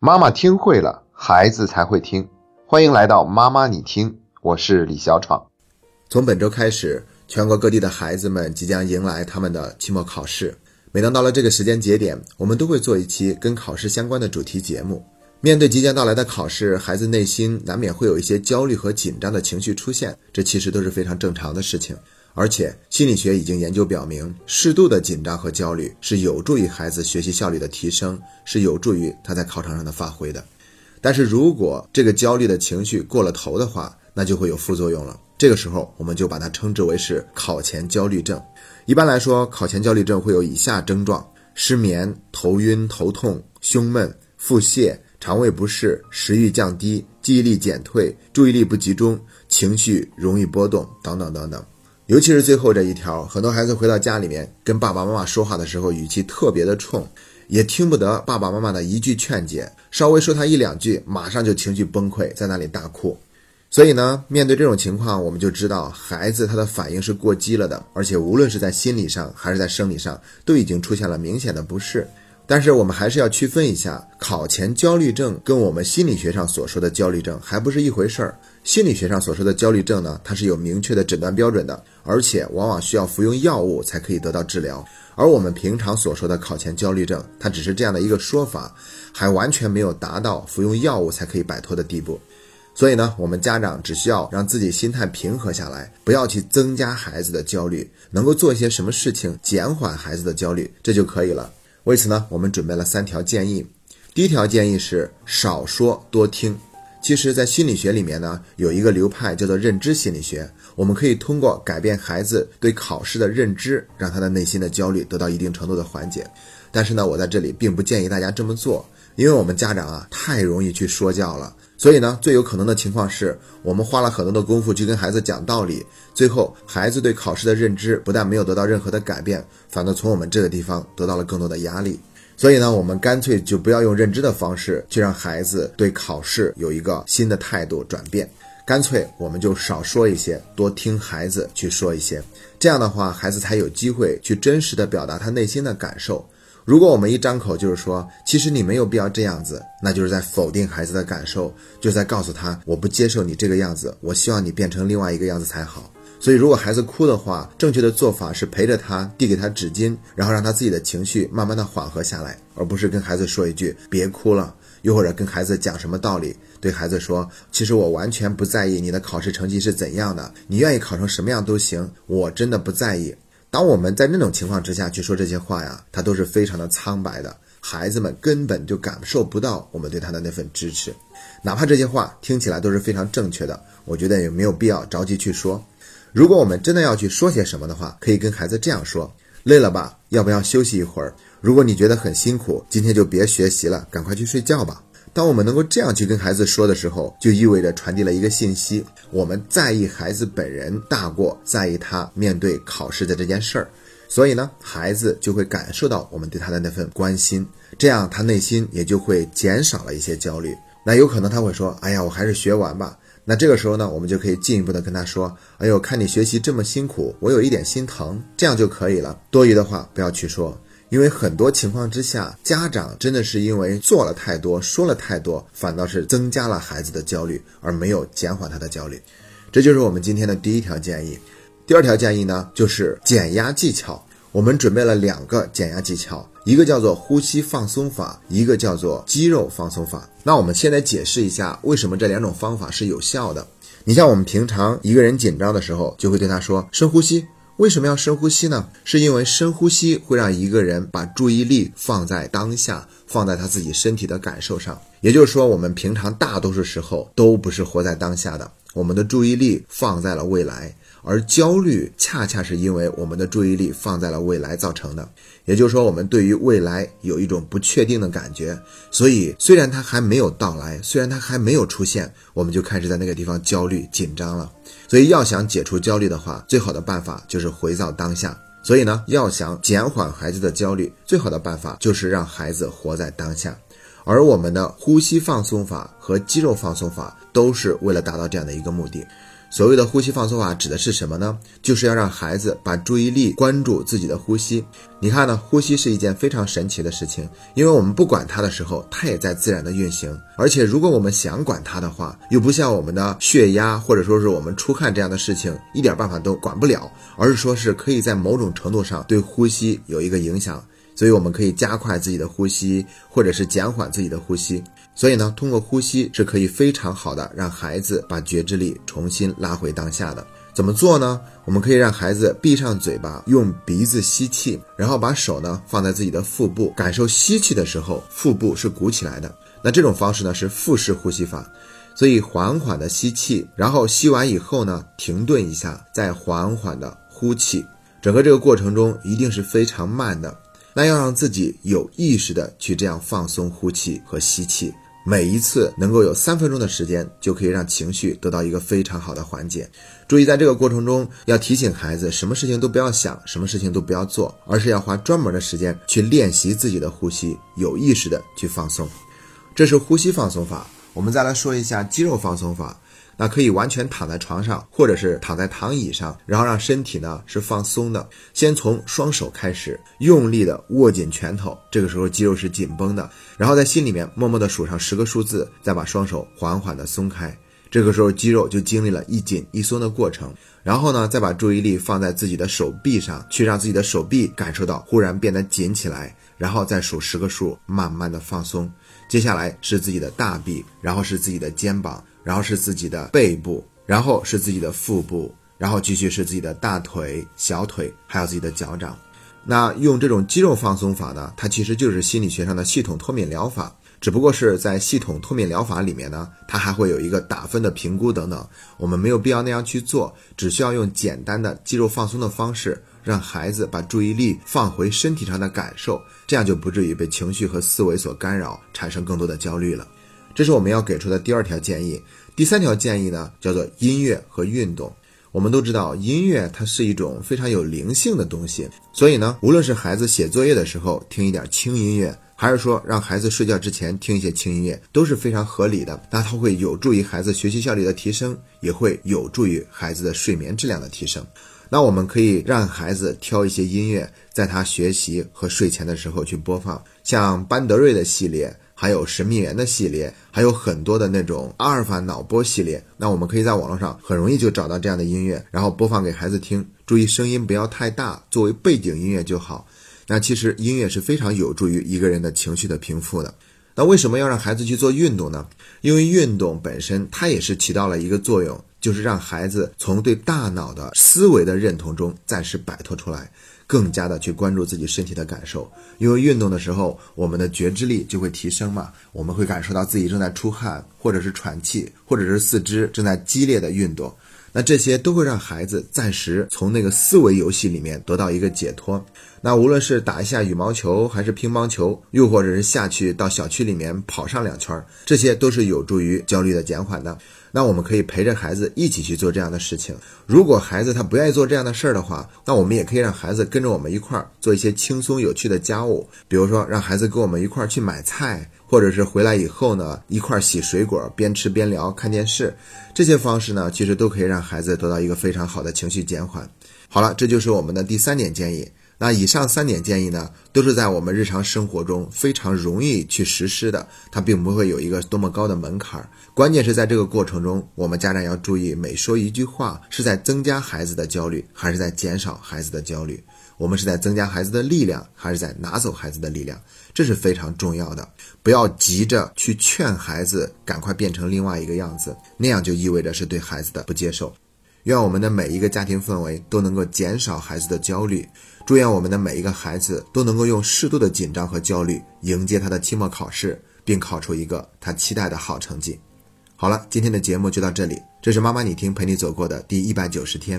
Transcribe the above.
妈妈听会了，孩子才会听。欢迎来到妈妈你听，我是李小闯。从本周开始，全国各地的孩子们即将迎来他们的期末考试。每当到了这个时间节点，我们都会做一期跟考试相关的主题节目。面对即将到来的考试，孩子内心难免会有一些焦虑和紧张的情绪出现，这其实都是非常正常的事情。而且心理学已经研究表明，适度的紧张和焦虑是有助于孩子学习效率的提升，是有助于他在考场上的发挥的。但是如果这个焦虑的情绪过了头的话，那就会有副作用了。这个时候，我们就把它称之为是考前焦虑症。一般来说，考前焦虑症会有以下症状：失眠、头晕、头痛、胸闷、腹泻、肠胃不适、食欲降低、记忆力减退、注意力不集中、情绪容易波动等等等等。尤其是最后这一条，很多孩子回到家里面跟爸爸妈妈说话的时候，语气特别的冲，也听不得爸爸妈妈的一句劝解，稍微说他一两句，马上就情绪崩溃，在那里大哭。所以呢，面对这种情况，我们就知道孩子他的反应是过激了的，而且无论是在心理上还是在生理上，都已经出现了明显的不适。但是我们还是要区分一下，考前焦虑症跟我们心理学上所说的焦虑症还不是一回事儿。心理学上所说的焦虑症呢，它是有明确的诊断标准的，而且往往需要服用药物才可以得到治疗。而我们平常所说的考前焦虑症，它只是这样的一个说法，还完全没有达到服用药物才可以摆脱的地步。所以呢，我们家长只需要让自己心态平和下来，不要去增加孩子的焦虑，能够做一些什么事情减缓孩子的焦虑，这就可以了。为此呢，我们准备了三条建议。第一条建议是少说多听。其实，在心理学里面呢，有一个流派叫做认知心理学。我们可以通过改变孩子对考试的认知，让他的内心的焦虑得到一定程度的缓解。但是呢，我在这里并不建议大家这么做，因为我们家长啊太容易去说教了。所以呢，最有可能的情况是我们花了很多的功夫去跟孩子讲道理，最后孩子对考试的认知不但没有得到任何的改变，反倒从我们这个地方得到了更多的压力。所以呢，我们干脆就不要用认知的方式去让孩子对考试有一个新的态度转变，干脆我们就少说一些，多听孩子去说一些，这样的话，孩子才有机会去真实的表达他内心的感受。如果我们一张口就是说，其实你没有必要这样子，那就是在否定孩子的感受，就在告诉他我不接受你这个样子，我希望你变成另外一个样子才好。所以，如果孩子哭的话，正确的做法是陪着他，递给他纸巾，然后让他自己的情绪慢慢的缓和下来，而不是跟孩子说一句别哭了，又或者跟孩子讲什么道理，对孩子说，其实我完全不在意你的考试成绩是怎样的，你愿意考成什么样都行，我真的不在意。当我们在那种情况之下去说这些话呀，他都是非常的苍白的，孩子们根本就感受不到我们对他的那份支持，哪怕这些话听起来都是非常正确的，我觉得也没有必要着急去说。如果我们真的要去说些什么的话，可以跟孩子这样说：累了吧？要不要休息一会儿？如果你觉得很辛苦，今天就别学习了，赶快去睡觉吧。当我们能够这样去跟孩子说的时候，就意味着传递了一个信息：我们在意孩子本人大过在意他面对考试的这件事儿。所以呢，孩子就会感受到我们对他的那份关心，这样他内心也就会减少了一些焦虑。那有可能他会说：“哎呀，我还是学完吧。”那这个时候呢，我们就可以进一步的跟他说：“哎呦，看你学习这么辛苦，我有一点心疼。”这样就可以了。多余的话不要去说。因为很多情况之下，家长真的是因为做了太多，说了太多，反倒是增加了孩子的焦虑，而没有减缓他的焦虑。这就是我们今天的第一条建议。第二条建议呢，就是减压技巧。我们准备了两个减压技巧，一个叫做呼吸放松法，一个叫做肌肉放松法。那我们现在解释一下，为什么这两种方法是有效的。你像我们平常一个人紧张的时候，就会对他说深呼吸。为什么要深呼吸呢？是因为深呼吸会让一个人把注意力放在当下，放在他自己身体的感受上。也就是说，我们平常大多数时候都不是活在当下的，我们的注意力放在了未来。而焦虑恰恰是因为我们的注意力放在了未来造成的，也就是说，我们对于未来有一种不确定的感觉，所以虽然它还没有到来，虽然它还没有出现，我们就开始在那个地方焦虑紧张了。所以要想解除焦虑的话，最好的办法就是回到当下。所以呢，要想减缓孩子的焦虑，最好的办法就是让孩子活在当下。而我们的呼吸放松法和肌肉放松法都是为了达到这样的一个目的。所谓的呼吸放松法指的是什么呢？就是要让孩子把注意力关注自己的呼吸。你看呢，呼吸是一件非常神奇的事情，因为我们不管它的时候，它也在自然的运行。而且如果我们想管它的话，又不像我们的血压或者说是我们出汗这样的事情，一点办法都管不了，而是说是可以在某种程度上对呼吸有一个影响。所以我们可以加快自己的呼吸，或者是减缓自己的呼吸。所以呢，通过呼吸是可以非常好的让孩子把觉知力重新拉回当下的。怎么做呢？我们可以让孩子闭上嘴巴，用鼻子吸气，然后把手呢放在自己的腹部，感受吸气的时候腹部是鼓起来的。那这种方式呢是腹式呼吸法，所以缓缓的吸气，然后吸完以后呢停顿一下，再缓缓的呼气。整个这个过程中一定是非常慢的。那要让自己有意识的去这样放松呼气和吸气，每一次能够有三分钟的时间，就可以让情绪得到一个非常好的缓解。注意，在这个过程中要提醒孩子，什么事情都不要想，什么事情都不要做，而是要花专门的时间去练习自己的呼吸，有意识的去放松。这是呼吸放松法。我们再来说一下肌肉放松法。那可以完全躺在床上，或者是躺在躺椅上，然后让身体呢是放松的。先从双手开始，用力的握紧拳头，这个时候肌肉是紧绷的。然后在心里面默默的数上十个数字，再把双手缓缓的松开，这个时候肌肉就经历了一紧一松的过程。然后呢，再把注意力放在自己的手臂上，去让自己的手臂感受到忽然变得紧起来，然后再数十个数，慢慢的放松。接下来是自己的大臂，然后是自己的肩膀。然后是自己的背部，然后是自己的腹部，然后继续是自己的大腿、小腿，还有自己的脚掌。那用这种肌肉放松法呢，它其实就是心理学上的系统脱敏疗法，只不过是在系统脱敏疗法里面呢，它还会有一个打分的评估等等。我们没有必要那样去做，只需要用简单的肌肉放松的方式，让孩子把注意力放回身体上的感受，这样就不至于被情绪和思维所干扰，产生更多的焦虑了。这是我们要给出的第二条建议。第三条建议呢，叫做音乐和运动。我们都知道，音乐它是一种非常有灵性的东西，所以呢，无论是孩子写作业的时候听一点轻音乐，还是说让孩子睡觉之前听一些轻音乐，都是非常合理的。那它会有助于孩子学习效率的提升，也会有助于孩子的睡眠质量的提升。那我们可以让孩子挑一些音乐，在他学习和睡前的时候去播放，像班德瑞的系列。还有神秘园的系列，还有很多的那种阿尔法脑波系列。那我们可以在网络上很容易就找到这样的音乐，然后播放给孩子听。注意声音不要太大，作为背景音乐就好。那其实音乐是非常有助于一个人的情绪的平复的。那为什么要让孩子去做运动呢？因为运动本身它也是起到了一个作用，就是让孩子从对大脑的思维的认同中暂时摆脱出来。更加的去关注自己身体的感受，因为运动的时候，我们的觉知力就会提升嘛，我们会感受到自己正在出汗，或者是喘气，或者是四肢正在激烈的运动，那这些都会让孩子暂时从那个思维游戏里面得到一个解脱。那无论是打一下羽毛球，还是乒乓球，又或者是下去到小区里面跑上两圈，这些都是有助于焦虑的减缓的。那我们可以陪着孩子一起去做这样的事情。如果孩子他不愿意做这样的事儿的话，那我们也可以让孩子跟着我们一块儿做一些轻松有趣的家务，比如说让孩子跟我们一块儿去买菜，或者是回来以后呢一块儿洗水果，边吃边聊看电视。这些方式呢，其实都可以让孩子得到一个非常好的情绪减缓。好了，这就是我们的第三点建议。那以上三点建议呢，都是在我们日常生活中非常容易去实施的，它并不会有一个多么高的门槛儿。关键是在这个过程中，我们家长要注意，每说一句话是在增加孩子的焦虑，还是在减少孩子的焦虑？我们是在增加孩子的力量，还是在拿走孩子的力量？这是非常重要的。不要急着去劝孩子赶快变成另外一个样子，那样就意味着是对孩子的不接受。愿我们的每一个家庭氛围都能够减少孩子的焦虑。祝愿我们的每一个孩子都能够用适度的紧张和焦虑迎接他的期末考试，并考出一个他期待的好成绩。好了，今天的节目就到这里。这是妈妈你听陪你走过的第一百九十天。